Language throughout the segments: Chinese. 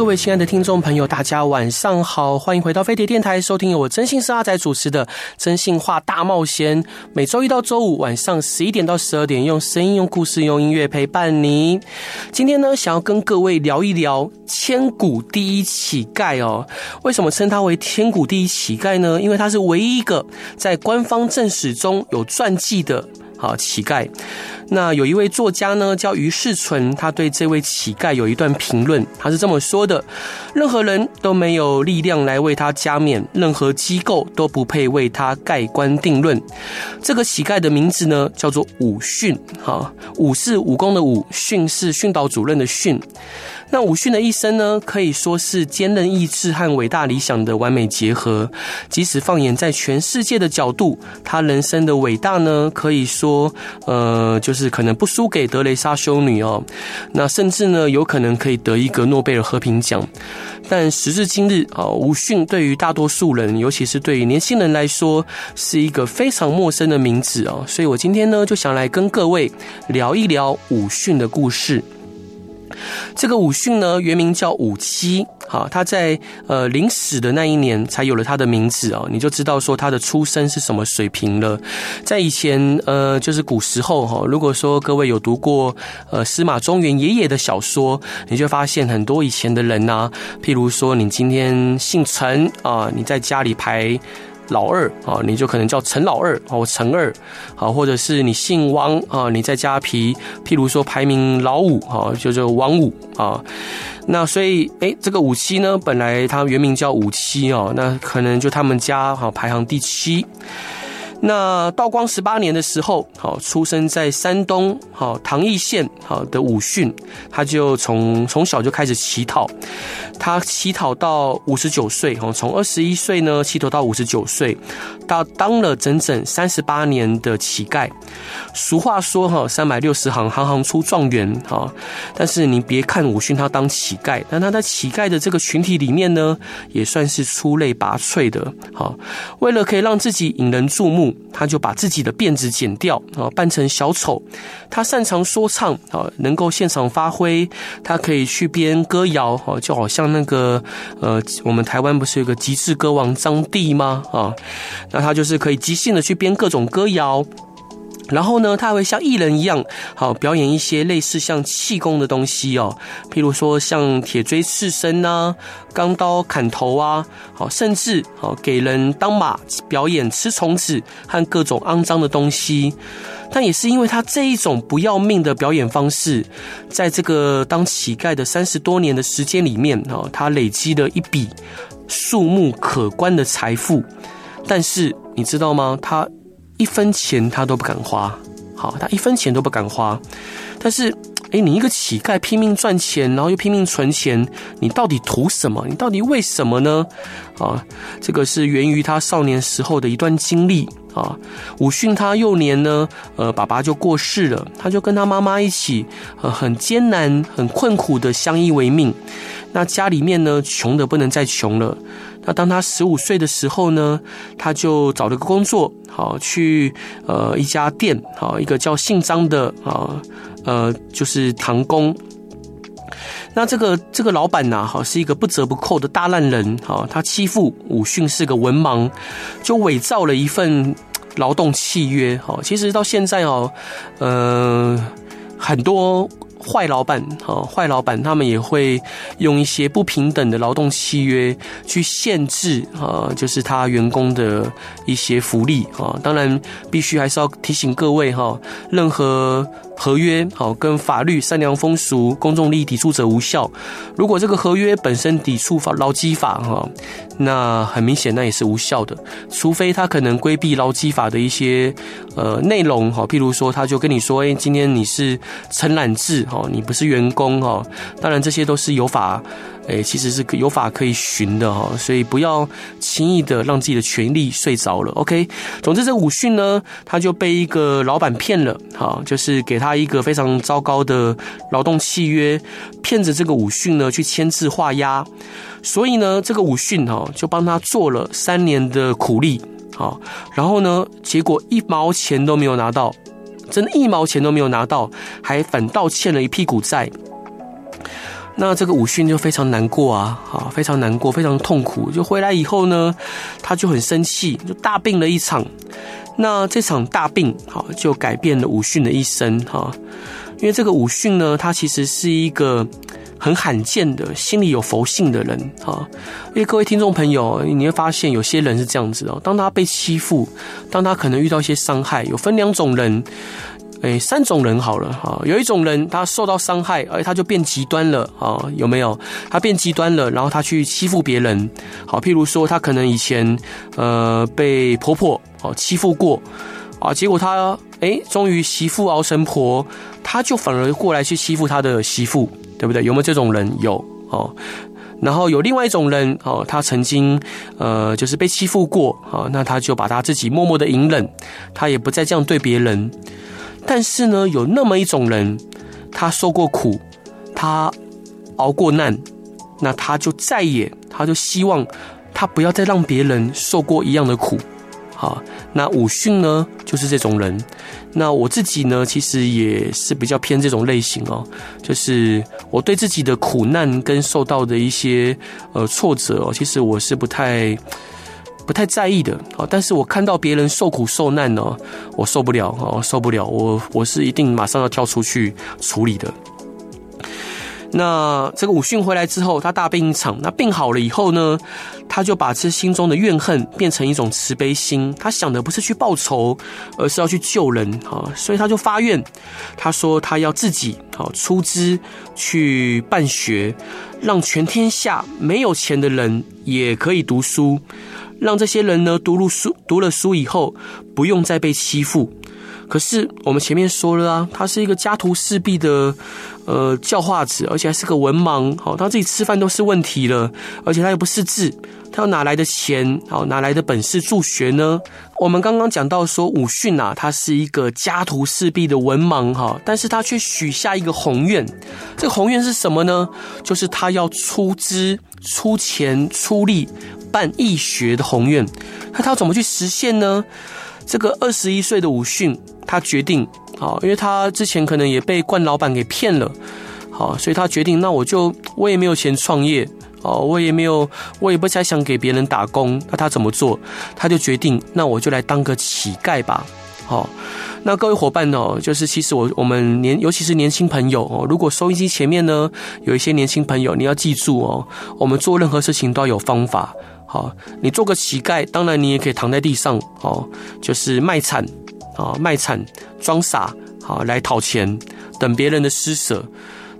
各位亲爱的听众朋友，大家晚上好，欢迎回到飞碟电台，收听由我征信是阿仔主持的《征信话大冒险》。每周一到周五晚上十一点到十二点，用声音、用故事、用音乐陪伴你。今天呢，想要跟各位聊一聊千古第一乞丐哦。为什么称他为千古第一乞丐呢？因为他是唯一一个在官方正史中有传记的。好，乞丐。那有一位作家呢，叫于世存，他对这位乞丐有一段评论，他是这么说的：任何人都没有力量来为他加冕，任何机构都不配为他盖棺定论。这个乞丐的名字呢，叫做武训。哈，武是武功的武，训是训导主任的训。那武训的一生呢，可以说是坚韧意志和伟大理想的完美结合。即使放眼在全世界的角度，他人生的伟大呢，可以说，呃，就是可能不输给德雷莎修女哦。那甚至呢，有可能可以得一个诺贝尔和平奖。但时至今日啊，武训对于大多数人，尤其是对于年轻人来说，是一个非常陌生的名字哦。所以我今天呢，就想来跟各位聊一聊武训的故事。这个武训呢，原名叫武七，好，他在呃临死的那一年才有了他的名字哦，你就知道说他的出身是什么水平了。在以前呃，就是古时候哈，如果说各位有读过呃司马中原爷爷的小说，你就发现很多以前的人呐，譬如说你今天姓陈啊，你在家里排。老二啊，你就可能叫陈老二哦，陈二，好，或者是你姓汪啊，你在家皮，譬如说排名老五啊，就叫王五啊。那所以，诶、欸，这个五七呢，本来他原名叫五七哦，那可能就他们家好排行第七。那道光十八年的时候，好，出生在山东好唐邑县好的武训，他就从从小就开始乞讨，他乞讨到五十九岁，哈，从二十一岁呢乞讨到五十九岁，到当了整整三十八年的乞丐。俗话说，哈，三百六十行，行行出状元，哈。但是你别看武训他当乞丐，但他在乞丐的这个群体里面呢，也算是出类拔萃的，哈，为了可以让自己引人注目。他就把自己的辫子剪掉啊，扮成小丑。他擅长说唱啊，能够现场发挥。他可以去编歌谣哦，就好像那个呃，我们台湾不是有个极致歌王张帝吗？啊，那他就是可以即兴的去编各种歌谣。然后呢，他还会像艺人一样，好表演一些类似像气功的东西哦，譬如说像铁锥刺身呐、钢刀砍头啊，好，甚至好给人当马表演吃虫子和各种肮脏的东西。但也是因为他这一种不要命的表演方式，在这个当乞丐的三十多年的时间里面，哦，他累积了一笔数目可观的财富。但是你知道吗？他一分钱他都不敢花，好，他一分钱都不敢花。但是，诶，你一个乞丐拼命赚钱，然后又拼命存钱，你到底图什么？你到底为什么呢？啊，这个是源于他少年时候的一段经历啊。武训他幼年呢，呃，爸爸就过世了，他就跟他妈妈一起，呃，很艰难、很困苦的相依为命。那家里面呢，穷得不能再穷了。那当他十五岁的时候呢，他就找了个工作，好去呃一家店，好一个叫姓张的啊，呃就是唐工。那这个这个老板呐，好是一个不折不扣的大烂人，好他欺负武训是个文盲，就伪造了一份劳动契约，好其实到现在哦，呃很多。坏老板，哈，坏老板他们也会用一些不平等的劳动契约去限制，啊，就是他员工的一些福利，啊，当然必须还是要提醒各位，哈，任何。合约好，跟法律、善良风俗、公众利益抵触者无效。如果这个合约本身抵触法劳基法哈，那很明显那也是无效的。除非他可能规避劳基法的一些呃内容哈，譬如说他就跟你说，哎，今天你是承揽制哈，你不是员工哈，当然这些都是有法，诶，其实是有法可以循的哈，所以不要轻易的让自己的权利睡着了。OK，总之这武训呢，他就被一个老板骗了，哈，就是给他一个非常糟糕的劳动契约，骗着这个武训呢去签字画押，所以呢，这个武训哈就帮他做了三年的苦力，好，然后呢，结果一毛钱都没有拿到。真的，一毛钱都没有拿到，还反倒欠了一屁股债。那这个武训就非常难过啊，啊，非常难过，非常痛苦。就回来以后呢，他就很生气，就大病了一场。那这场大病，哈，就改变了武训的一生，哈。因为这个武训呢，他其实是一个很罕见的心里有佛性的人，哈。因为各位听众朋友，你会发现有些人是这样子哦，当他被欺负，当他可能遇到一些伤害，有分两种人。哎，三种人好了哈，有一种人他受到伤害，哎，他就变极端了啊，有没有？他变极端了，然后他去欺负别人，好，譬如说他可能以前呃被婆婆哦欺负过啊，结果他哎终于媳妇熬成婆，他就反而过来去欺负他的媳妇，对不对？有没有这种人？有哦。然后有另外一种人哦，他曾经呃就是被欺负过啊，那他就把他自己默默的隐忍，他也不再这样对别人。但是呢，有那么一种人，他受过苦，他熬过难，那他就再也，他就希望他不要再让别人受过一样的苦。好，那武训呢，就是这种人。那我自己呢，其实也是比较偏这种类型哦，就是我对自己的苦难跟受到的一些呃挫折哦，其实我是不太。不太在意的，但是我看到别人受苦受难呢，我受不了，哦受不了，我我是一定马上要跳出去处理的。那这个武训回来之后，他大病一场，那病好了以后呢，他就把这心中的怨恨变成一种慈悲心，他想的不是去报仇，而是要去救人啊，所以他就发愿，他说他要自己啊出资去办学，让全天下没有钱的人也可以读书。让这些人呢读了书，读了书以后不用再被欺负。可是我们前面说了啊，他是一个家徒四壁的呃教化子，而且还是个文盲。好，他自己吃饭都是问题了，而且他又不识字，他要哪来的钱？好，哪来的本事助学呢？我们刚刚讲到说武训啊，他是一个家徒四壁的文盲哈，但是他却许下一个宏愿。这个宏愿是什么呢？就是他要出资、出钱、出力。办义学的宏愿，那他要怎么去实现呢？这个二十一岁的武训，他决定，好，因为他之前可能也被冠老板给骗了，好，所以他决定，那我就我也没有钱创业，哦，我也没有，我也不太想给别人打工，那他怎么做？他就决定，那我就来当个乞丐吧，好。那各位伙伴哦，就是其实我我们年，尤其是年轻朋友哦，如果收音机前面呢有一些年轻朋友，你要记住哦，我们做任何事情都要有方法。好，你做个乞丐，当然你也可以躺在地上，哦，就是卖惨，啊，卖惨装傻，好来讨钱，等别人的施舍。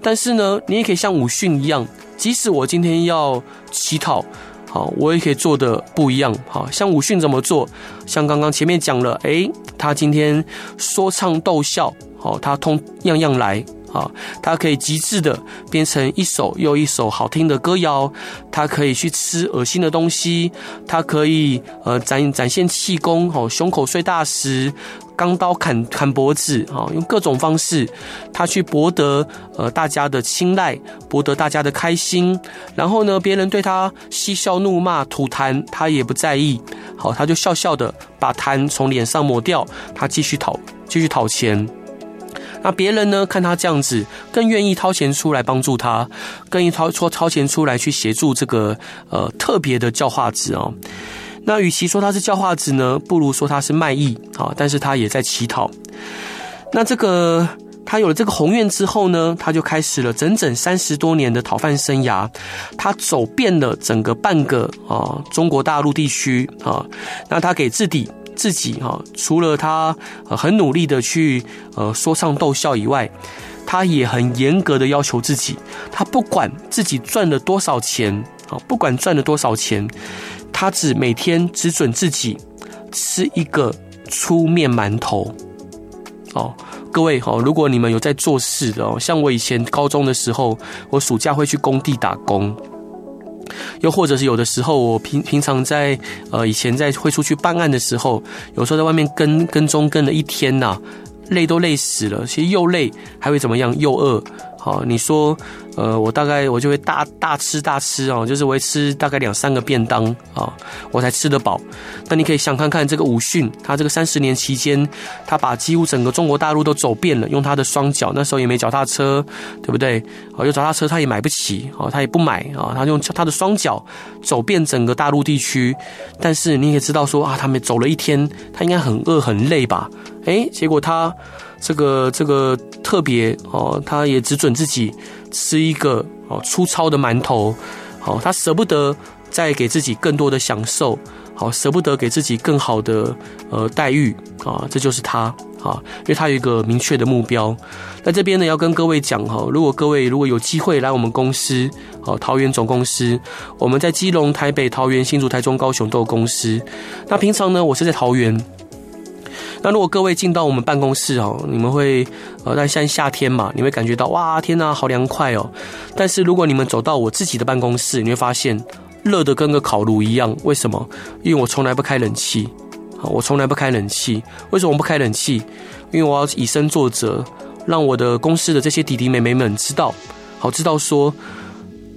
但是呢，你也可以像武训一样，即使我今天要乞讨，好，我也可以做的不一样。好，像武训怎么做？像刚刚前面讲了，诶，他今天说唱逗笑，好，他通样样来。啊，他可以极致的变成一首又一首好听的歌谣，他可以去吃恶心的东西，他可以呃展展现气功，哦，胸口碎大石，钢刀砍砍脖子，啊，用各种方式，他去博得呃大家的青睐，博得大家的开心，然后呢，别人对他嬉笑怒骂吐痰，他也不在意，好，他就笑笑的把痰从脸上抹掉，他继续讨继续讨钱。那别人呢？看他这样子，更愿意掏钱出来帮助他，更愿意掏出掏钱出来去协助这个呃特别的教化子哦。那与其说他是教化子呢，不如说他是卖艺啊。但是他也在乞讨。那这个他有了这个宏愿之后呢，他就开始了整整三十多年的讨饭生涯。他走遍了整个半个啊中国大陆地区啊。那他给自己。自己哈，除了他很努力的去呃说唱逗笑以外，他也很严格的要求自己。他不管自己赚了多少钱啊，不管赚了多少钱，他只每天只准自己吃一个粗面馒头。哦，各位哈，如果你们有在做事的哦，像我以前高中的时候，我暑假会去工地打工，又或者是有的时候我平平常在呃以前在会出去办案的时候，有时候在外面跟跟踪跟了一天呐、累都累死了，其实又累还会怎么样？又饿。好，你说，呃，我大概我就会大大吃大吃哦，就是我会吃大概两三个便当啊，我才吃得饱。那你可以想看看这个武训，他这个三十年期间，他把几乎整个中国大陆都走遍了，用他的双脚，那时候也没脚踏车，对不对？啊，有脚踏车他也买不起哦，他也不买啊，他用他的双脚走遍整个大陆地区。但是你也知道说啊，他们走了一天，他应该很饿很累吧？诶，结果他。这个这个特别哦，他也只准自己吃一个哦粗糙的馒头，好，他舍不得再给自己更多的享受，好，舍不得给自己更好的呃待遇啊，这就是他啊，因为他有一个明确的目标。那这边呢，要跟各位讲哈，如果各位如果有机会来我们公司，好，桃园总公司，我们在基隆、台北、桃园、新竹、台中、高雄都有公司。那平常呢，我是在桃园。那如果各位进到我们办公室哦，你们会呃，在像夏天嘛，你会感觉到哇，天呐，好凉快哦。但是如果你们走到我自己的办公室，你会发现热的跟个烤炉一样。为什么？因为我从来不开冷气，我从来不开冷气。为什么我不开冷气？因为我要以身作则，让我的公司的这些弟弟妹妹们知道，好，知道说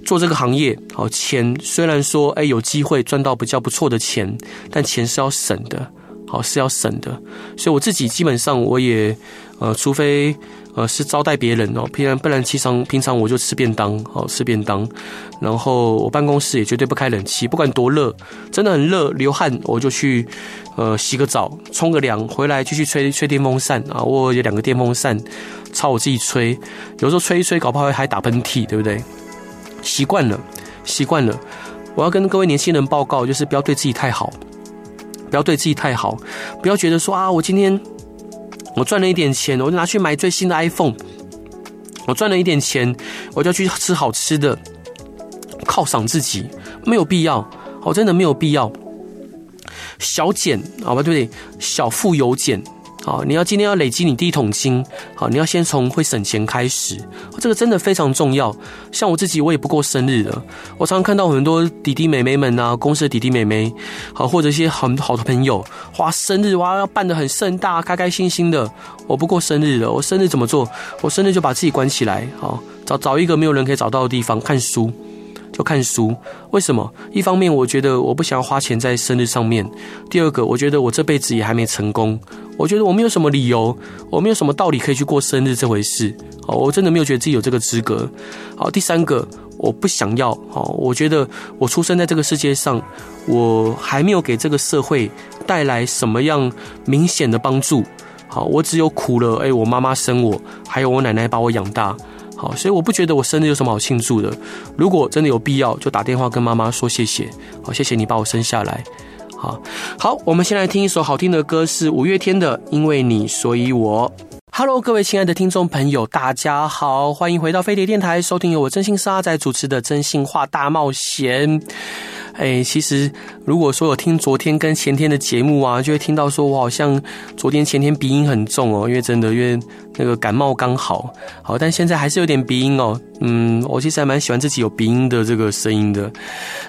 做这个行业，好，钱虽然说哎有机会赚到比较不错的钱，但钱是要省的。好，是要省的，所以我自己基本上我也，呃，除非呃是招待别人哦，平然不然，其实平常我就吃便当，好，吃便当，然后我办公室也绝对不开冷气，不管多热，真的很热流汗，我就去呃洗个澡，冲个凉，回来继续吹吹电风扇。啊，我有两个电风扇，朝我自己吹，有时候吹一吹，搞不好还打喷嚏，对不对？习惯了，习惯了，我要跟各位年轻人报告，就是不要对自己太好。不要对自己太好，不要觉得说啊，我今天我赚了一点钱，我就拿去买最新的 iPhone。我赚了一点钱，我就要去吃好吃的，犒赏自己，没有必要，我真的没有必要。小俭，好吧，对不对？小富由俭。好，你要今天要累积你第一桶金，好，你要先从会省钱开始，这个真的非常重要。像我自己，我也不过生日了，我常常看到很多弟弟妹妹们啊，公司的弟弟妹妹，好，或者一些很好的朋友，哇，生日哇要办得很盛大，开开心心的。我不过生日了，我生日怎么做？我生日就把自己关起来，好，找找一个没有人可以找到的地方看书。就看书，为什么？一方面，我觉得我不想要花钱在生日上面；第二个，我觉得我这辈子也还没成功，我觉得我没有什么理由，我没有什么道理可以去过生日这回事。好，我真的没有觉得自己有这个资格。好，第三个，我不想要。好，我觉得我出生在这个世界上，我还没有给这个社会带来什么样明显的帮助。好，我只有苦了。哎，我妈妈生我，还有我奶奶把我养大。好，所以我不觉得我生日有什么好庆祝的。如果真的有必要，就打电话跟妈妈说谢谢。好，谢谢你把我生下来。好，好，我们先来听一首好听的歌，是五月天的《因为你所以我》。Hello，各位亲爱的听众朋友，大家好，欢迎回到飞碟电台，收听由我真心沙仔主持的《真心话大冒险》。哎，其实如果说有听昨天跟前天的节目啊，就会听到说我好像昨天前天鼻音很重哦，因为真的因为那个感冒刚好，好，但现在还是有点鼻音哦。嗯，我其实还蛮喜欢自己有鼻音的这个声音的。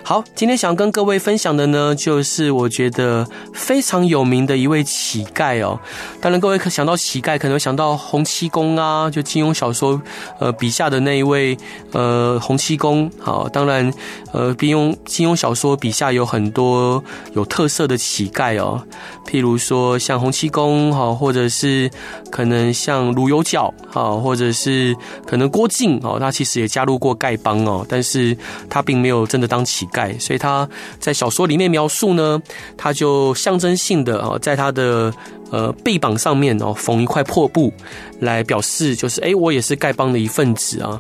好，今天想跟各位分享的呢，就是我觉得非常有名的一位乞丐哦。当然，各位可想到乞丐，可能会想到洪七公啊，就金庸小说呃笔下的那一位呃洪七公。好，当然呃，金庸金庸小说笔下有很多有特色的乞丐哦，譬如说像洪七公哈，或者是可能像鲁有脚啊，或者是可能郭靖哦，他。其实也加入过丐帮哦，但是他并没有真的当乞丐，所以他在小说里面描述呢，他就象征性的哦，在他的呃背膀上面哦缝一块破布，来表示就是哎，我也是丐帮的一份子啊。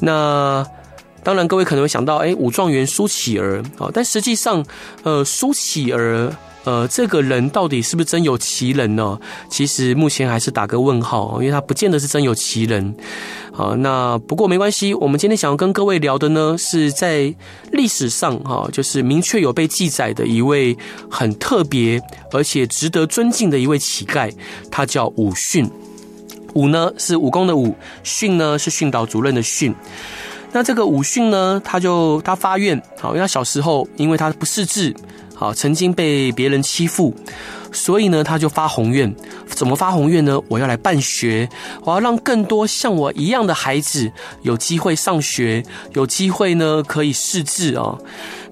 那当然，各位可能会想到哎，武状元苏乞儿啊，但实际上呃，苏乞儿。呃，这个人到底是不是真有其人呢？其实目前还是打个问号，因为他不见得是真有其人。好，那不过没关系，我们今天想要跟各位聊的呢，是在历史上哈，就是明确有被记载的一位很特别而且值得尊敬的一位乞丐，他叫武训。武呢是武功的武，训呢是训导主任的训。那这个武训呢，他就他发愿，好，因为他小时候因为他不识字，好，曾经被别人欺负，所以呢，他就发宏愿。怎么发宏愿呢？我要来办学，我要让更多像我一样的孩子有机会上学，有机会呢可以识字啊。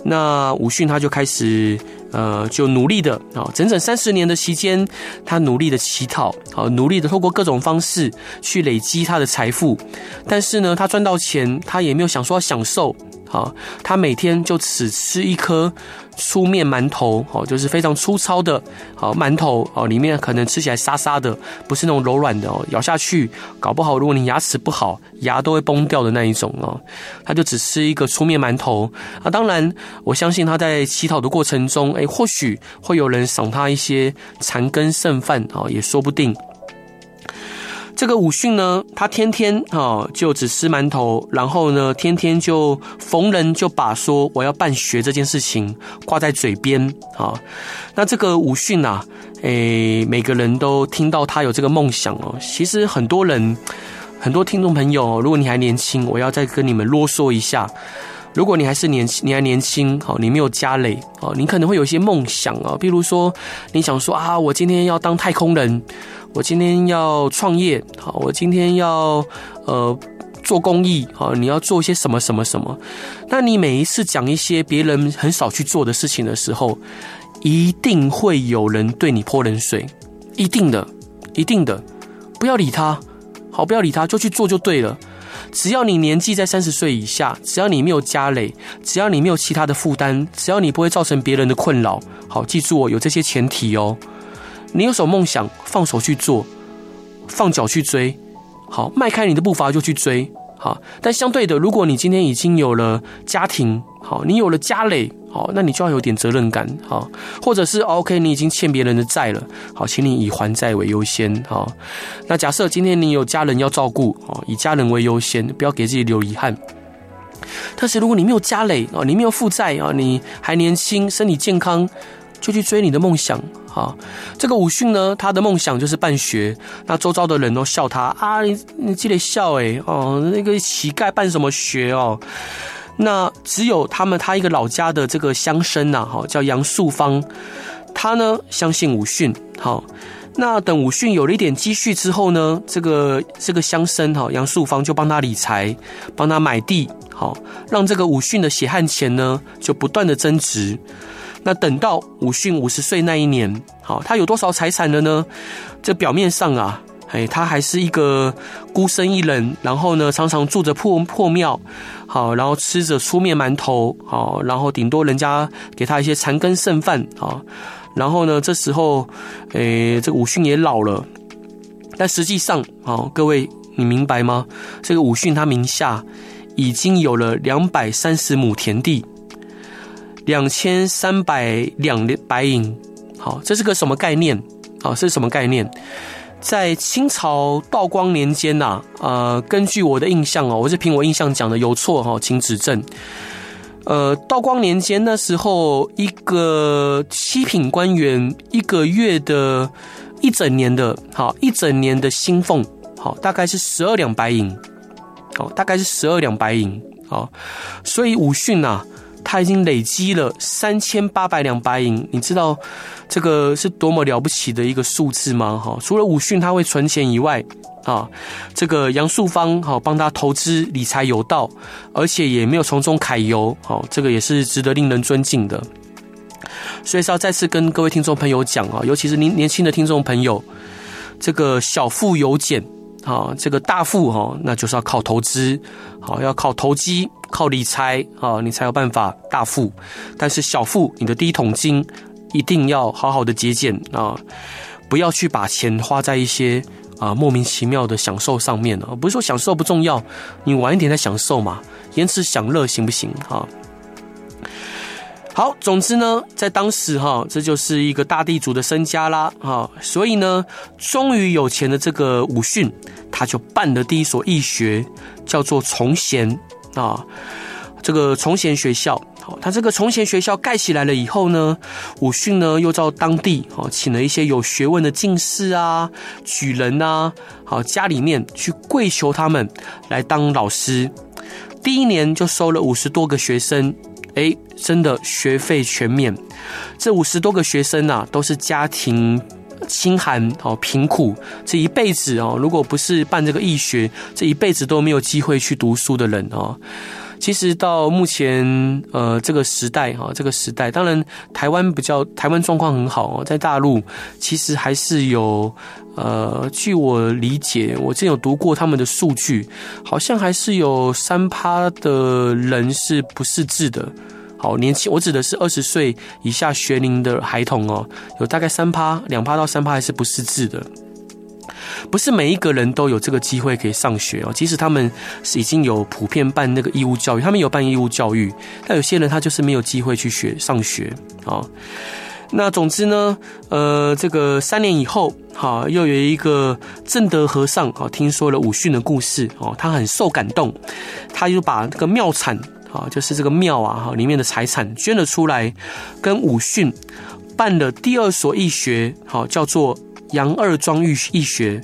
那武训他就开始。呃，就努力的啊，整整三十年的期间，他努力的乞讨，好，努力的透过各种方式去累积他的财富。但是呢，他赚到钱，他也没有想说要享受。好，他每天就只吃一颗粗面馒头，好，就是非常粗糙的，好馒头，哦，里面可能吃起来沙沙的，不是那种柔软的哦，咬下去，搞不好如果你牙齿不好，牙都会崩掉的那一种哦。他就只吃一个粗面馒头啊，当然，我相信他在乞讨的过程中，哎，或许会有人赏他一些残羹剩饭哦，也说不定。这个武训呢，他天天啊就只吃馒头，然后呢，天天就逢人就把说我要办学这件事情挂在嘴边啊。那这个武训啊，诶，每个人都听到他有这个梦想哦。其实很多人，很多听众朋友，如果你还年轻，我要再跟你们啰嗦一下。如果你还是年轻，你还年轻，好，你没有家累，哦，你可能会有一些梦想啊，比如说你想说啊，我今天要当太空人。我今天要创业，好，我今天要呃做公益，好，你要做一些什么什么什么？那你每一次讲一些别人很少去做的事情的时候，一定会有人对你泼冷水，一定的，一定的，不要理他，好，不要理他，就去做就对了。只要你年纪在三十岁以下，只要你没有家累，只要你没有其他的负担，只要你不会造成别人的困扰，好，记住我有这些前提哦。你有什么梦想，放手去做，放脚去追，好，迈开你的步伐就去追，好。但相对的，如果你今天已经有了家庭，好，你有了家累，好，那你就要有点责任感，好，或者是 OK，你已经欠别人的债了，好，请你以还债为优先，好。那假设今天你有家人要照顾，好，以家人为优先，不要给自己留遗憾。但是如果你没有家累，啊，你没有负债啊，你还年轻，身体健康。就去追你的梦想，哈，这个武训呢，他的梦想就是办学。那周遭的人都笑他啊，你你记得笑哎，哦，那个乞丐办什么学哦？那只有他们他一个老家的这个乡绅呐，哈，叫杨素芳，他呢相信武训，好，那等武训有了一点积蓄之后呢，这个这个乡绅哈杨素芳就帮他理财，帮他买地，好，让这个武训的血汗钱呢就不断的增值。那等到武训五十岁那一年，好，他有多少财产了呢？这表面上啊，哎，他还是一个孤身一人，然后呢，常常住着破破庙，好，然后吃着粗面馒头，好，然后顶多人家给他一些残羹剩饭，啊，然后呢，这时候，哎，这个武训也老了，但实际上，好，各位你明白吗？这个武训他名下已经有了两百三十亩田地。两千三百两白银，好，这是个什么概念？好，这是什么概念？在清朝道光年间呐，呃，根据我的印象哦，我是凭我印象讲的，有错哈，请指正。呃，道光年间那时候，一个七品官员一个月的，一整年的，好，一整年的薪俸，好，大概是十二两白银，好，大概是十二两白银，好，所以武训呐。他已经累积了三千八百两白银，你知道这个是多么了不起的一个数字吗？哈，除了武训他会存钱以外，啊，这个杨素芳哈帮他投资理财有道，而且也没有从中揩油，好，这个也是值得令人尊敬的。所以是要再次跟各位听众朋友讲啊，尤其是您年轻的听众朋友，这个小富由俭，啊，这个大富哈，那就是要靠投资，好，要靠投机。靠理财啊，你才有办法大富。但是小富，你的第一桶金一定要好好的节俭啊，不要去把钱花在一些啊莫名其妙的享受上面啊。不是说享受不重要，你晚一点再享受嘛，延迟享乐行不行啊？好，总之呢，在当时哈，这就是一个大地主的身家啦哈。所以呢，终于有钱的这个武训，他就办的第一所义学，叫做崇贤。啊，这个崇贤学校好，他这个崇贤学校盖起来了以后呢，武训呢又到当地哦，请了一些有学问的进士啊、举人啊，好家里面去跪求他们来当老师。第一年就收了五十多个学生，哎，真的学费全免。这五十多个学生啊，都是家庭清寒哦，贫苦，这一辈子哦，如果不是办这个义学，这一辈子都没有机会去读书的人哦。其实到目前，呃，这个时代哈，这个时代，当然台湾比较台湾状况很好哦，在大陆其实还是有，呃，据我理解，我之前有读过他们的数据，好像还是有三趴的人是不识字的，好年轻，我指的是二十岁以下学龄的孩童哦，有大概三趴，两趴到三趴还是不识字的。不是每一个人都有这个机会可以上学哦，即使他们是已经有普遍办那个义务教育，他们有办义务教育，但有些人他就是没有机会去学上学啊。那总之呢，呃，这个三年以后，哈，又有一个正德和尚啊，听说了武训的故事哦，他很受感动，他就把这个庙产啊，就是这个庙啊哈里面的财产捐了出来，跟武训办了第二所义学，好叫做。杨二庄义义学，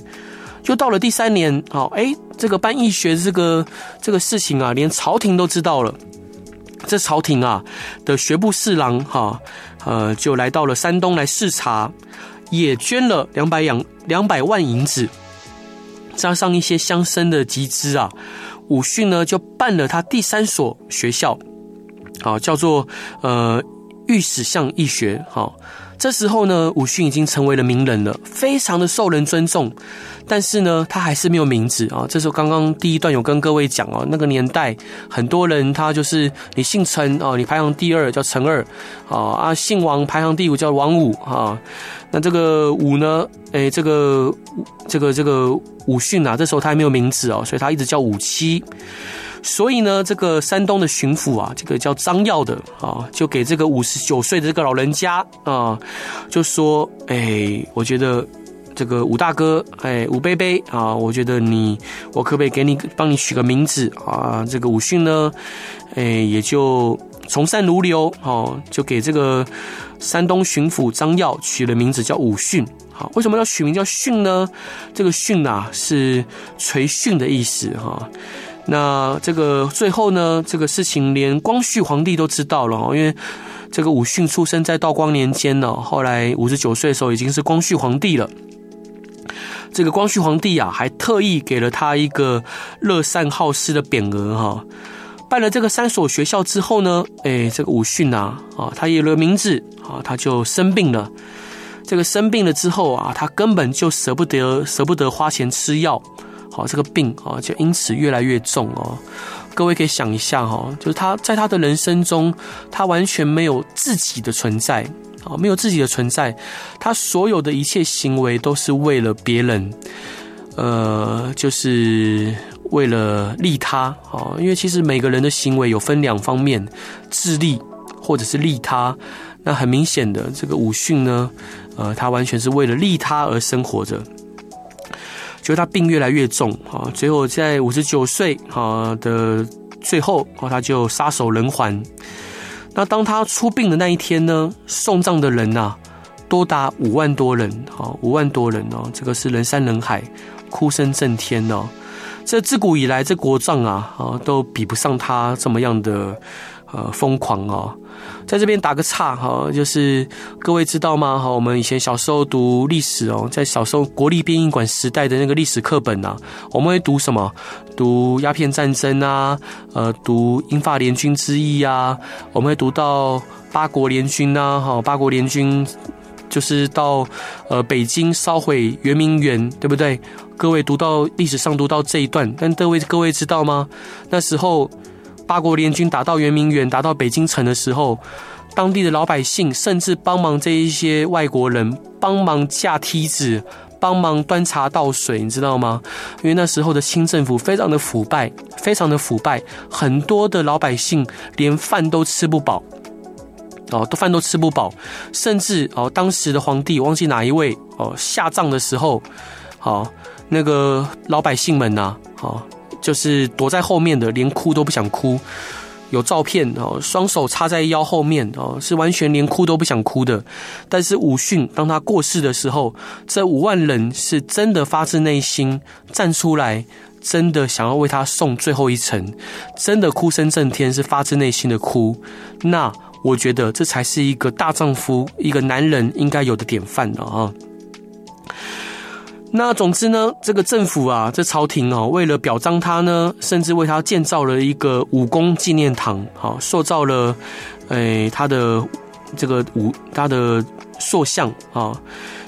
就到了第三年，好，哎，这个办义学这个这个事情啊，连朝廷都知道了。这朝廷啊的学部侍郎哈，呃，就来到了山东来视察，也捐了两百两两百万银子，加上一些乡绅的集资啊，武训呢就办了他第三所学校，好，叫做呃御史巷义学，好。这时候呢，武训已经成为了名人了，非常的受人尊重。但是呢，他还是没有名字啊。这时候刚刚第一段有跟各位讲哦，那个年代很多人他就是你姓陈哦，你排行第二叫陈二啊啊，姓王排行第五叫王五啊。那这个武呢，哎，这个这个这个武训啊，这时候他还没有名字哦，所以他一直叫武七。所以呢，这个山东的巡抚啊，这个叫张耀的啊，就给这个五十九岁的这个老人家啊，就说：“哎，我觉得这个武大哥，哎，武伯伯啊，我觉得你，我可不可以给你帮你取个名字啊？这个武训呢，哎，也就从善如流，哦，就给这个山东巡抚张耀取了名字叫武训。好，为什么要取名叫训呢？这个训啊，是垂训的意思哈。”那这个最后呢，这个事情连光绪皇帝都知道了，因为这个武训出生在道光年间呢，后来五十九岁的时候已经是光绪皇帝了。这个光绪皇帝啊，还特意给了他一个乐善好施的匾额哈。办了这个三所学校之后呢，哎，这个武训啊，啊，他有了名字啊，他就生病了。这个生病了之后啊，他根本就舍不得舍不得花钱吃药。好，这个病啊，就因此越来越重哦。各位可以想一下哈，就是他在他的人生中，他完全没有自己的存在啊，没有自己的存在，他所有的一切行为都是为了别人，呃，就是为了利他啊。因为其实每个人的行为有分两方面，自利或者是利他。那很明显的，这个武训呢，呃，他完全是为了利他而生活着。就他病越来越重啊，最后在五十九岁啊的最后啊，他就撒手人寰。那当他出殡的那一天呢，送葬的人呐，多达五万多人啊，五万多人哦，这个是人山人海，哭声震天哦。这自古以来，这国葬啊啊，都比不上他这么样的。呃，疯狂哦，在这边打个岔哈，就是各位知道吗？哈，我们以前小时候读历史哦，在小时候国立编译馆时代的那个历史课本呐，我们会读什么？读鸦片战争啊，呃，读英法联军之役啊，我们会读到八国联军呐，哈，八国联军就是到呃北京烧毁圆明园，对不对？各位读到历史上读到这一段，但各位各位知道吗？那时候。八国联军打到圆明园，打到北京城的时候，当地的老百姓甚至帮忙这一些外国人帮忙架梯子，帮忙端茶倒水，你知道吗？因为那时候的清政府非常的腐败，非常的腐败，很多的老百姓连饭都吃不饱，哦，都饭都吃不饱，甚至哦，当时的皇帝忘记哪一位哦，下葬的时候，好，那个老百姓们呐，好。就是躲在后面的，连哭都不想哭，有照片哦，双手插在腰后面哦，是完全连哭都不想哭的。但是武训当他过世的时候，这五万人是真的发自内心站出来，真的想要为他送最后一程，真的哭声震天，是发自内心的哭。那我觉得这才是一个大丈夫、一个男人应该有的典范了啊。那总之呢，这个政府啊，这朝廷哦，为了表彰他呢，甚至为他建造了一个武功纪念堂，好，塑造了，诶，他的这个武他的塑像啊。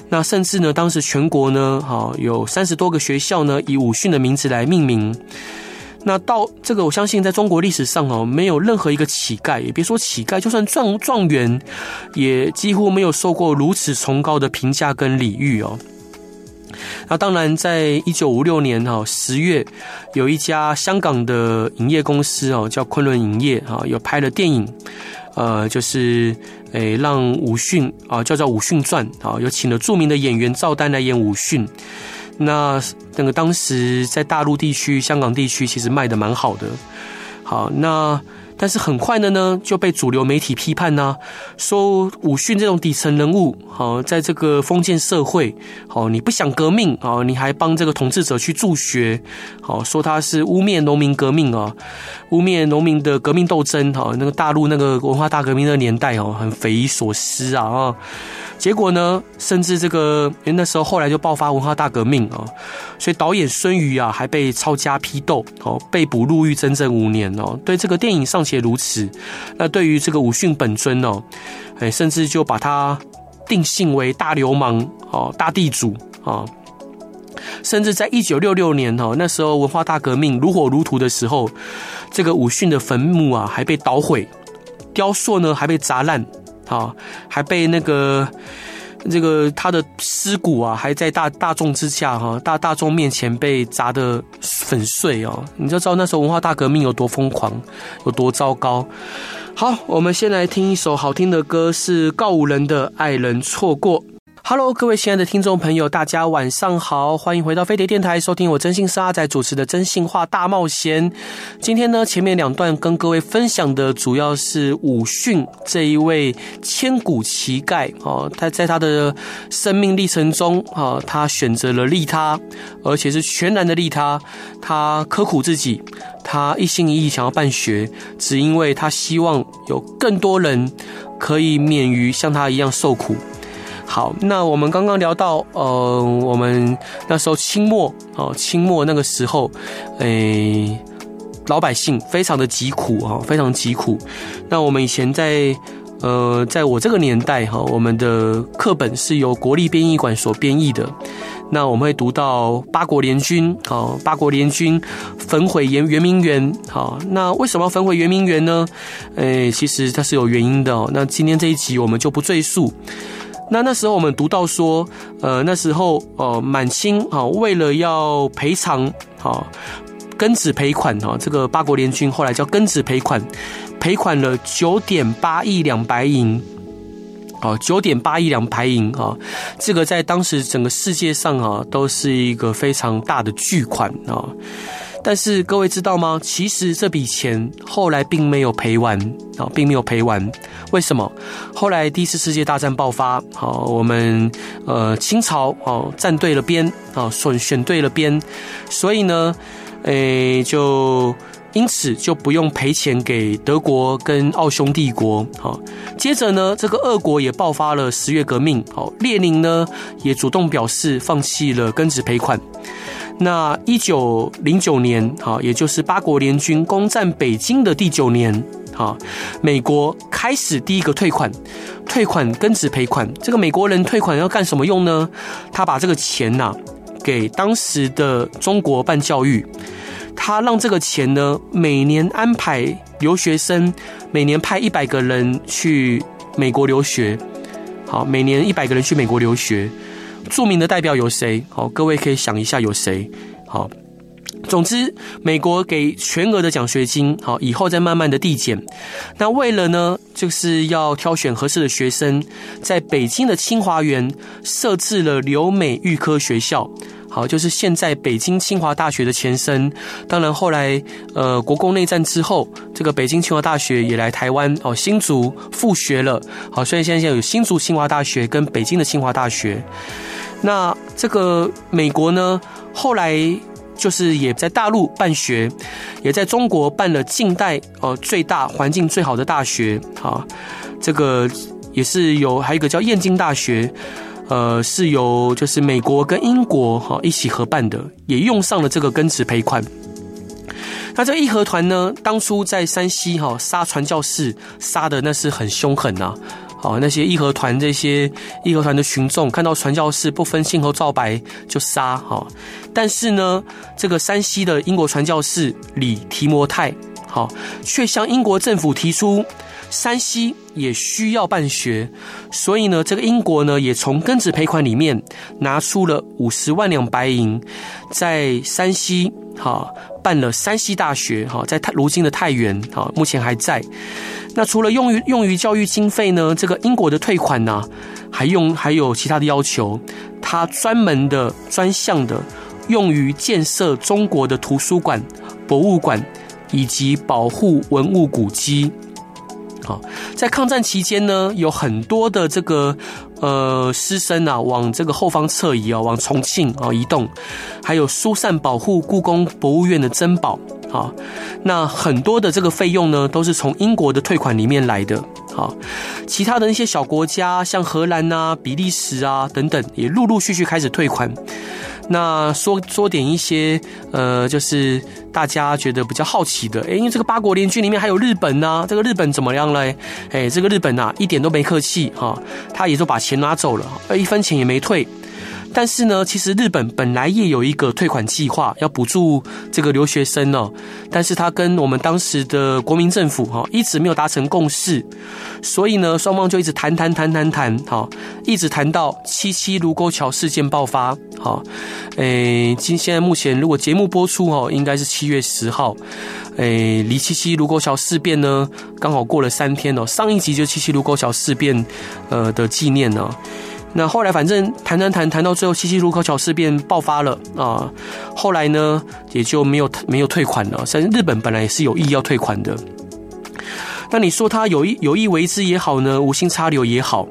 那甚至呢，当时全国呢，哈，有三十多个学校呢，以武训的名字来命名。那到这个，我相信在中国历史上哦，没有任何一个乞丐，也别说乞丐，就算状状元，也几乎没有受过如此崇高的评价跟礼遇哦。那当然，在一九五六年哈十月，有一家香港的影业公司哦，叫昆仑影业啊，有拍了电影，呃，就是诶让武训啊，叫做《武训传》啊，有请了著名的演员赵丹来演武训。那那个当时在大陆地区、香港地区其实卖得蛮好的。好，那。但是很快的呢，就被主流媒体批判呢、说武训这种底层人物，好，在这个封建社会，好，你不想革命啊，你还帮这个统治者去助学，好，说他是污蔑农民革命啊，污蔑农民的革命斗争，哈，那个大陆那个文化大革命的年代哦，很匪夷所思啊啊。结果呢，甚至这个，因为那时候后来就爆发文化大革命啊，所以导演孙瑜啊还被抄家批斗，哦，被捕入狱整整五年哦。对这个电影尚且如此，那对于这个武训本尊哦，哎，甚至就把他定性为大流氓哦，大地主啊。甚至在一九六六年哦，那时候文化大革命如火如荼的时候，这个武训的坟墓啊还被捣毁，雕塑呢还被砸烂。啊，还被那个这个他的尸骨啊，还在大大众之下哈，大大众面前被砸得粉碎哦，你就知道那时候文化大革命有多疯狂，有多糟糕。好，我们先来听一首好听的歌，是告五人的《爱人错过》。Hello，各位亲爱的听众朋友，大家晚上好，欢迎回到飞碟电台，收听我征信社阿仔主持的《真心话大冒险》。今天呢，前面两段跟各位分享的主要是武训这一位千古奇丐哦，他在他的生命历程中啊，他选择了利他，而且是全然的利他，他刻苦自己，他一心一意想要办学，只因为他希望有更多人可以免于像他一样受苦。好，那我们刚刚聊到，呃，我们那时候清末哦，清末那个时候，诶，老百姓非常的疾苦哈，非常疾苦。那我们以前在，呃，在我这个年代哈，我们的课本是由国立编译馆所编译的。那我们会读到八国联军，好，八国联军焚毁圆圆明园，好，那为什么要焚毁圆明园呢？诶，其实它是有原因的。那今天这一集我们就不赘述。那那时候我们读到说，呃，那时候呃，满清啊，为了要赔偿啊，庚子赔款啊，这个八国联军后来叫庚子赔款，赔款了九点八亿两白银，啊，九点八亿两白银啊，这个在当时整个世界上啊，都是一个非常大的巨款啊。但是各位知道吗？其实这笔钱后来并没有赔完啊，并没有赔完。为什么？后来第一次世界大战爆发，好，我们呃清朝哦站对了边啊，选选对了边，所以呢，诶就因此就不用赔钱给德国跟奥匈帝国。好，接着呢，这个俄国也爆发了十月革命，好，列宁呢也主动表示放弃了庚子赔款。那一九零九年，哈，也就是八国联军攻占北京的第九年，哈，美国开始第一个退款，退款庚子赔款。这个美国人退款要干什么用呢？他把这个钱呐，给当时的中国办教育，他让这个钱呢，每年安排留学生，每年派一百个人去美国留学，好，每年一百个人去美国留学。著名的代表有谁？好，各位可以想一下有谁？好，总之，美国给全额的奖学金，好，以后再慢慢的递减。那为了呢，就是要挑选合适的学生，在北京的清华园设置了留美预科学校。好，就是现在北京清华大学的前身。当然后来呃国共内战之后，这个北京清华大学也来台湾哦，新竹复学了。好，所以现在有新竹清华大学跟北京的清华大学。那这个美国呢，后来。就是也在大陆办学，也在中国办了近代呃最大环境最好的大学啊，这个也是有，还有一个叫燕京大学，呃，是由就是美国跟英国哈一起合办的，也用上了这个庚子赔款。那这义和团呢，当初在山西哈杀传教士，杀的那是很凶狠呐。哦，那些义和团这些义和团的群众看到传教士不分青红皂白就杀哈，但是呢，这个山西的英国传教士李提摩太，好，却向英国政府提出山西也需要办学，所以呢，这个英国呢也从庚子赔款里面拿出了五十万两白银，在山西哈办了山西大学哈，在太如今的太原哈，目前还在。那除了用于用于教育经费呢，这个英国的退款呢，还用还有其他的要求，它专门的专项的用于建设中国的图书馆、博物馆以及保护文物古迹。好，在抗战期间呢，有很多的这个呃师生啊，往这个后方撤移啊，往重庆啊移动，还有疏散保护故宫博物院的珍宝。啊，那很多的这个费用呢，都是从英国的退款里面来的。好，其他的那些小国家，像荷兰啊、比利时啊等等，也陆陆续续开始退款。那说说点一些，呃，就是大家觉得比较好奇的，哎，因为这个八国联军里面还有日本呢、这个日本怎么样嘞？哎，这个日本呐，一点都没客气哈，他也就把钱拿走了，一分钱也没退。但是呢，其实日本本来也有一个退款计划，要补助这个留学生哦。但是他跟我们当时的国民政府哈，一直没有达成共识，所以呢，双方就一直谈谈谈谈谈，哈，一直谈到七七卢沟桥事件爆发，哈，诶，今现在目前如果节目播出哦，应该是七月十号，诶，离七七卢沟桥事变呢，刚好过了三天哦。上一集就七七卢沟桥事变，呃的纪念呢。那后来反正谈谈谈谈到最后，七七卢沟桥事变爆发了啊。后来呢，也就没有没有退款了。甚至日本本来也是有意要退款的。那你说他有意有意为之也好呢，无心插柳也好，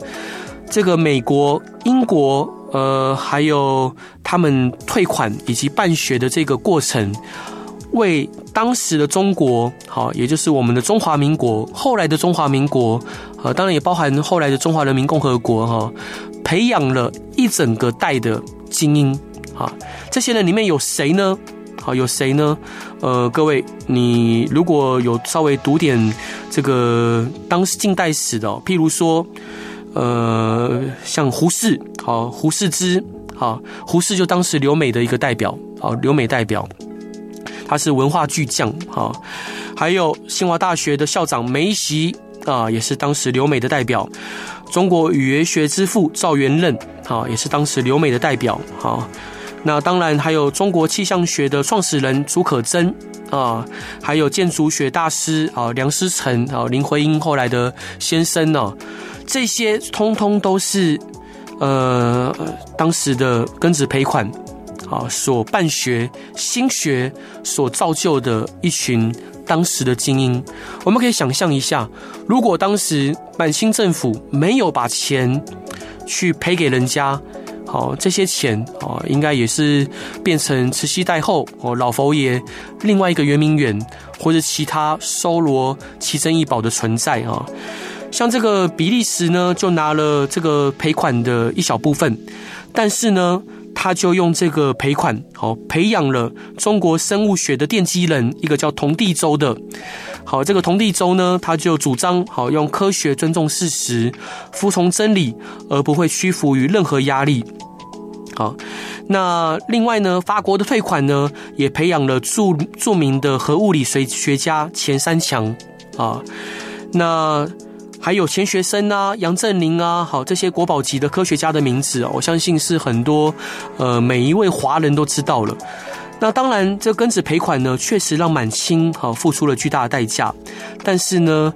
这个美国、英国呃，还有他们退款以及办学的这个过程，为当时的中国，好，也就是我们的中华民国，后来的中华民国，呃，当然也包含后来的中华人民共和国，哈。培养了一整个代的精英，啊，这些人里面有谁呢？好，有谁呢？呃，各位，你如果有稍微读点这个当时近代史的，譬如说，呃，像胡适，好，胡适之，好，胡适就当时留美的一个代表，好，留美代表，他是文化巨匠，好，还有清华大学的校长梅锡，啊，也是当时留美的代表。中国语言学之父赵元任，啊，也是当时留美的代表，好，那当然还有中国气象学的创始人竺可桢，啊，还有建筑学大师啊梁思成，啊林徽因后来的先生呢，这些通通都是呃当时的庚子赔款，啊所办学新学所造就的一群。当时的精英，我们可以想象一下，如果当时满清政府没有把钱去赔给人家，好，这些钱啊，应该也是变成慈禧太后哦，老佛爷另外一个圆明园，或者其他收罗奇珍异宝的存在啊。像这个比利时呢，就拿了这个赔款的一小部分，但是呢。他就用这个赔款，好培养了中国生物学的奠基人，一个叫童第周的。好，这个童第周呢，他就主张好用科学尊重事实，服从真理，而不会屈服于任何压力。好，那另外呢，法国的退款呢，也培养了著著名的核物理学学家钱三强啊。那。还有钱学森啊、杨振宁啊，好，这些国宝级的科学家的名字，我相信是很多呃每一位华人都知道了。那当然，这庚子赔款呢，确实让满清好付出了巨大的代价。但是呢，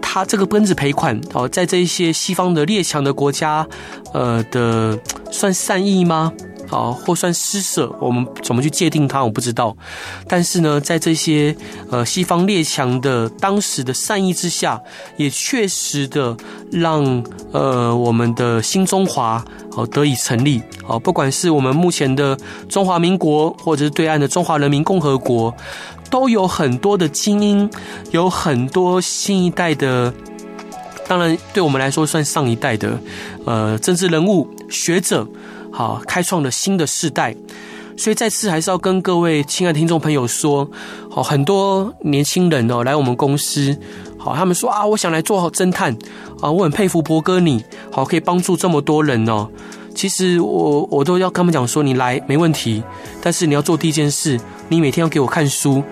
他这个庚子赔款，好，在这一些西方的列强的国家，呃的算善意吗？啊，或算施舍，我们怎么去界定它，我不知道。但是呢，在这些呃西方列强的当时的善意之下，也确实的让呃我们的新中华好得以成立。好，不管是我们目前的中华民国，或者是对岸的中华人民共和国，都有很多的精英，有很多新一代的。当然，对我们来说算上一代的，呃，政治人物、学者，好，开创了新的世代。所以再次还是要跟各位亲爱的听众朋友说，好，很多年轻人哦来我们公司，好，他们说啊，我想来做好侦探啊，我很佩服博哥你，好，可以帮助这么多人哦。其实我我都要跟他们讲说，你来没问题，但是你要做第一件事，你每天要给我看书。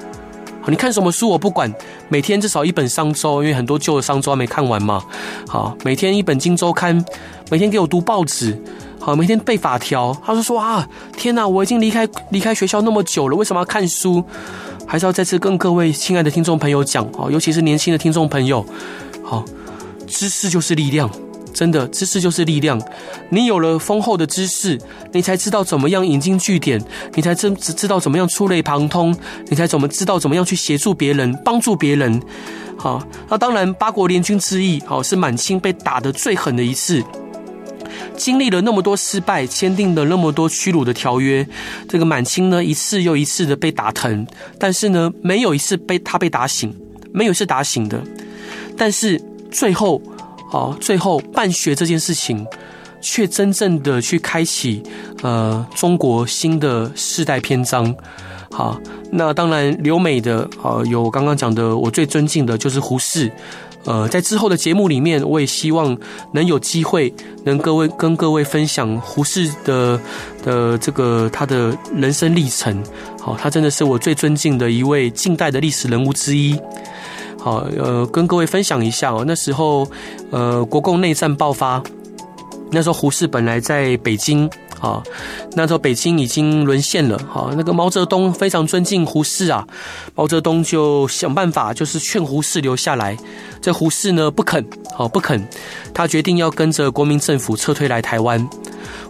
好你看什么书我不管，每天至少一本商周，因为很多旧的商周还没看完嘛。好，每天一本今周刊，每天给我读报纸，好，每天背法条。他就说啊，天哪，我已经离开离开学校那么久了，为什么要看书？还是要再次跟各位亲爱的听众朋友讲啊，尤其是年轻的听众朋友，好，知识就是力量。真的，知识就是力量。你有了丰厚的知识，你才知道怎么样引经据典，你才知知道怎么样触类旁通，你才怎么知道怎么样去协助别人，帮助别人。好，那当然，八国联军之役，好，是满清被打得最狠的一次，经历了那么多失败，签订了那么多屈辱的条约，这个满清呢，一次又一次的被打疼，但是呢，没有一次被他被打醒，没有一次打醒的，但是最后。哦，最后办学这件事情，却真正的去开启呃中国新的世代篇章。好，那当然留美的啊，有刚刚讲的，我最尊敬的就是胡适。呃，在之后的节目里面，我也希望能有机会能各位跟各位分享胡适的的这个他的人生历程。好，他真的是我最尊敬的一位近代的历史人物之一。好，呃，跟各位分享一下哦。那时候，呃，国共内战爆发，那时候胡适本来在北京啊，那时候北京已经沦陷了。好，那个毛泽东非常尊敬胡适啊，毛泽东就想办法，就是劝胡适留下来。这胡适呢不肯，好不肯，他决定要跟着国民政府撤退来台湾。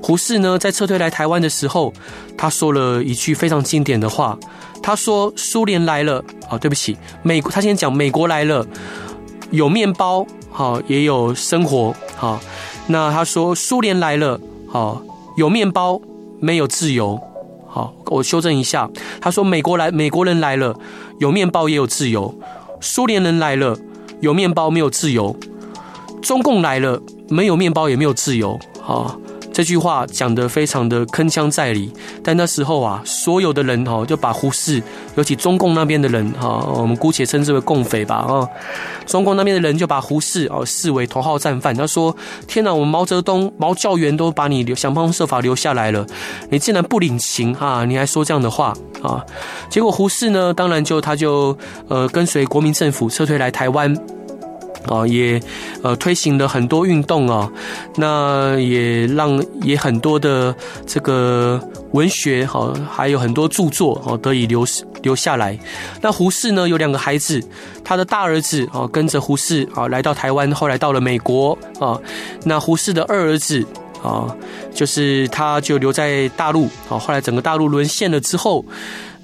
胡适呢在撤退来台湾的时候，他说了一句非常经典的话。他说：“苏联来了，啊，对不起，美国。他先讲美国来了，有面包，好，也有生活，好。那他说苏联来了，好，有面包，没有自由，好。我修正一下，他说美国来，美国人来了，有面包也有自由。苏联人来了，有面包没有自由。中共来了，没有面包也没有自由，好。”这句话讲得非常的铿锵在理，但那时候啊，所有的人哈就把胡适，尤其中共那边的人哈，我们姑且称之为共匪吧啊，中共那边的人就把胡适哦视为头号战犯。他说：“天哪，我们毛泽东、毛教员都把你留想方设法留下来了，你竟然不领情啊？你还说这样的话啊？”结果胡适呢，当然就他就呃跟随国民政府撤退来台湾。啊，也呃推行了很多运动啊，那也让也很多的这个文学哈，还有很多著作哦得以留留下来。那胡适呢有两个孩子，他的大儿子啊跟着胡适啊来到台湾，后来到了美国啊。那胡适的二儿子啊，就是他就留在大陆啊。后来整个大陆沦陷了之后，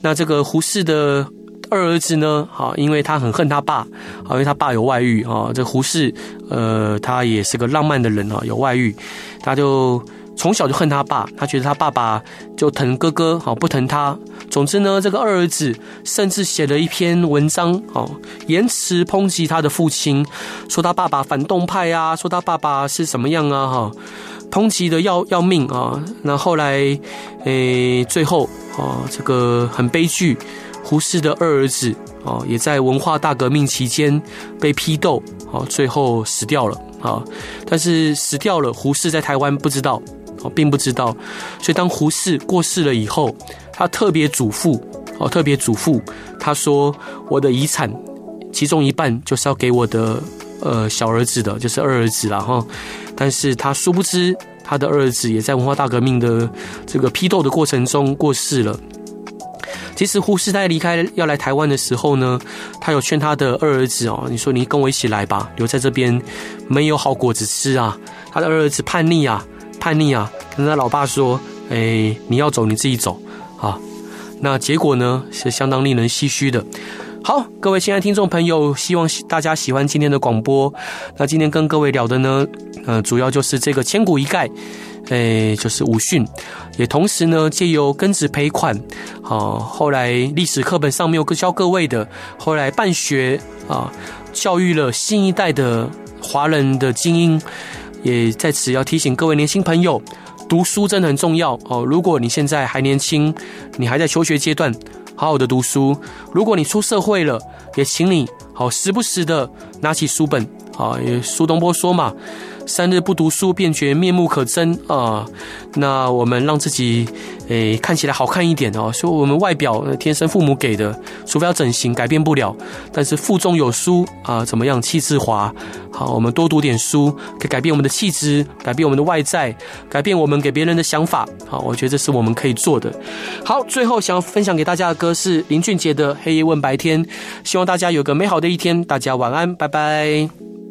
那这个胡适的。二儿子呢，好，因为他很恨他爸，好，因为他爸有外遇啊。这胡适，呃，他也是个浪漫的人啊，有外遇，他就从小就恨他爸，他觉得他爸爸就疼哥哥，好，不疼他。总之呢，这个二儿子甚至写了一篇文章，哦，言辞抨击他的父亲，说他爸爸反动派啊，说他爸爸是什么样啊，哈，抨击的要要命啊。那后来，诶，最后啊，这个很悲剧。胡适的二儿子啊，也在文化大革命期间被批斗，啊，最后死掉了啊。但是死掉了，胡适在台湾不知道，哦，并不知道。所以当胡适过世了以后，他特别嘱咐，哦，特别嘱咐，他说：“我的遗产，其中一半就是要给我的呃小儿子的，就是二儿子了哈。”但是他殊不知，他的二儿子也在文化大革命的这个批斗的过程中过世了。其实胡适在离开要来台湾的时候呢，他有劝他的二儿子哦，你说你跟我一起来吧，留在这边没有好果子吃啊。他的二儿子叛逆啊，叛逆啊，跟他老爸说，哎，你要走你自己走啊。那结果呢是相当令人唏嘘的。好，各位亲爱听众朋友，希望大家喜欢今天的广播。那今天跟各位聊的呢，呃，主要就是这个千古一盖，哎，就是武训，也同时呢借由庚子赔款，好，后来历史课本上没有教各位的，后来办学啊，教育了新一代的华人的精英，也在此要提醒各位年轻朋友，读书真的很重要哦。如果你现在还年轻，你还在求学阶段。好好的读书。如果你出社会了，也请你好时不时的拿起书本好。也苏东坡说嘛。三日不读书，便觉面目可憎啊！那我们让自己诶看起来好看一点哦。说我们外表天生父母给的，除非要整形，改变不了。但是腹中有书啊，怎么样气质华？好，我们多读点书，可以改变我们的气质，改变我们的外在，改变我们给别人的想法。好，我觉得这是我们可以做的。好，最后想要分享给大家的歌是林俊杰的《黑夜问白天》，希望大家有个美好的一天。大家晚安，拜拜。